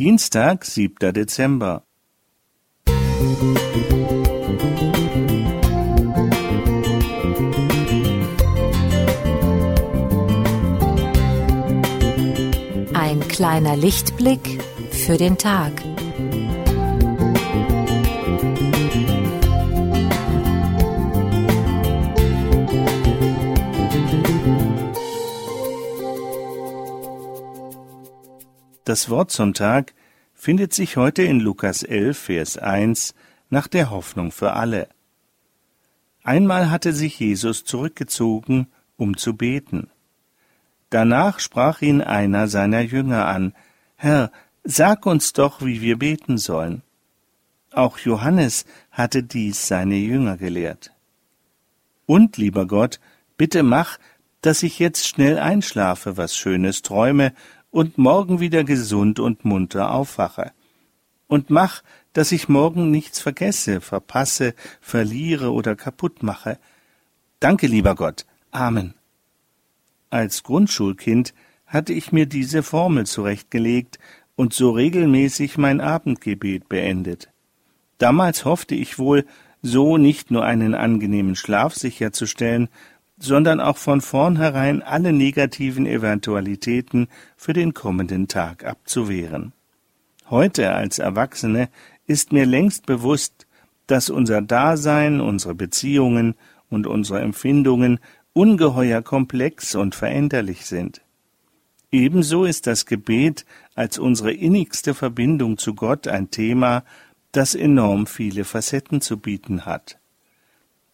Dienstag, 7. Dezember. Ein kleiner Lichtblick für den Tag. Das Wort zum Tag findet sich heute in Lukas 11, Vers 1 nach der Hoffnung für alle. Einmal hatte sich Jesus zurückgezogen, um zu beten. Danach sprach ihn einer seiner Jünger an, Herr, sag uns doch, wie wir beten sollen. Auch Johannes hatte dies seine Jünger gelehrt. Und, lieber Gott, bitte mach, dass ich jetzt schnell einschlafe, was Schönes träume und morgen wieder gesund und munter aufwache. Und mach, dass ich morgen nichts vergesse, verpasse, verliere oder kaputt mache. Danke, lieber Gott. Amen. Als Grundschulkind hatte ich mir diese Formel zurechtgelegt und so regelmäßig mein Abendgebet beendet. Damals hoffte ich wohl, so nicht nur einen angenehmen Schlaf sicherzustellen, sondern auch von vornherein alle negativen Eventualitäten für den kommenden Tag abzuwehren. Heute als Erwachsene ist mir längst bewusst, dass unser Dasein, unsere Beziehungen und unsere Empfindungen ungeheuer komplex und veränderlich sind. Ebenso ist das Gebet als unsere innigste Verbindung zu Gott ein Thema, das enorm viele Facetten zu bieten hat.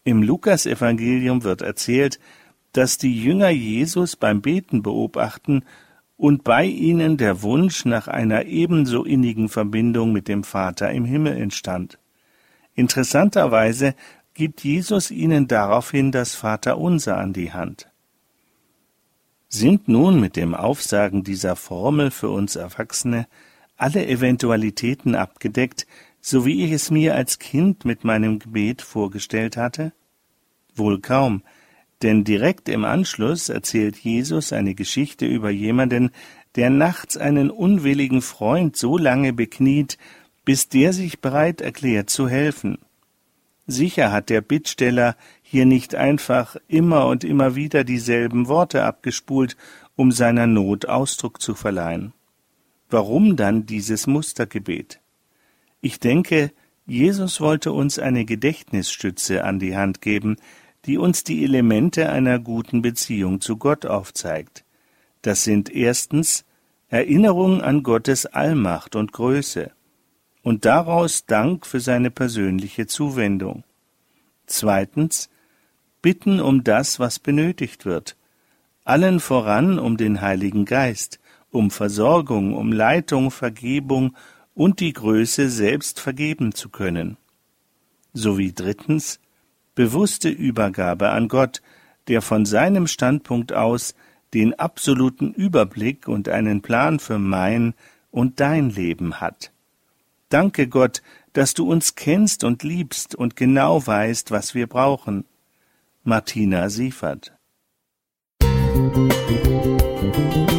Im Lukasevangelium wird erzählt, dass die Jünger Jesus beim Beten beobachten und bei ihnen der Wunsch nach einer ebenso innigen Verbindung mit dem Vater im Himmel entstand. Interessanterweise gibt Jesus ihnen daraufhin das Vaterunser an die Hand. Sind nun mit dem Aufsagen dieser Formel für uns Erwachsene alle Eventualitäten abgedeckt, so wie ich es mir als Kind mit meinem Gebet vorgestellt hatte? Wohl kaum, denn direkt im Anschluss erzählt Jesus eine Geschichte über jemanden, der nachts einen unwilligen Freund so lange bekniet, bis der sich bereit erklärt zu helfen. Sicher hat der Bittsteller hier nicht einfach immer und immer wieder dieselben Worte abgespult, um seiner Not Ausdruck zu verleihen. Warum dann dieses Mustergebet? Ich denke, Jesus wollte uns eine Gedächtnisstütze an die Hand geben, die uns die Elemente einer guten Beziehung zu Gott aufzeigt. Das sind erstens Erinnerung an Gottes Allmacht und Größe und daraus Dank für seine persönliche Zuwendung. Zweitens Bitten um das, was benötigt wird, allen voran um den Heiligen Geist, um Versorgung, um Leitung, Vergebung und die Größe, selbst vergeben zu können. Sowie drittens bewusste Übergabe an Gott, der von seinem Standpunkt aus den absoluten Überblick und einen Plan für mein und dein Leben hat. Danke Gott, dass du uns kennst und liebst und genau weißt, was wir brauchen. Martina Siefert Musik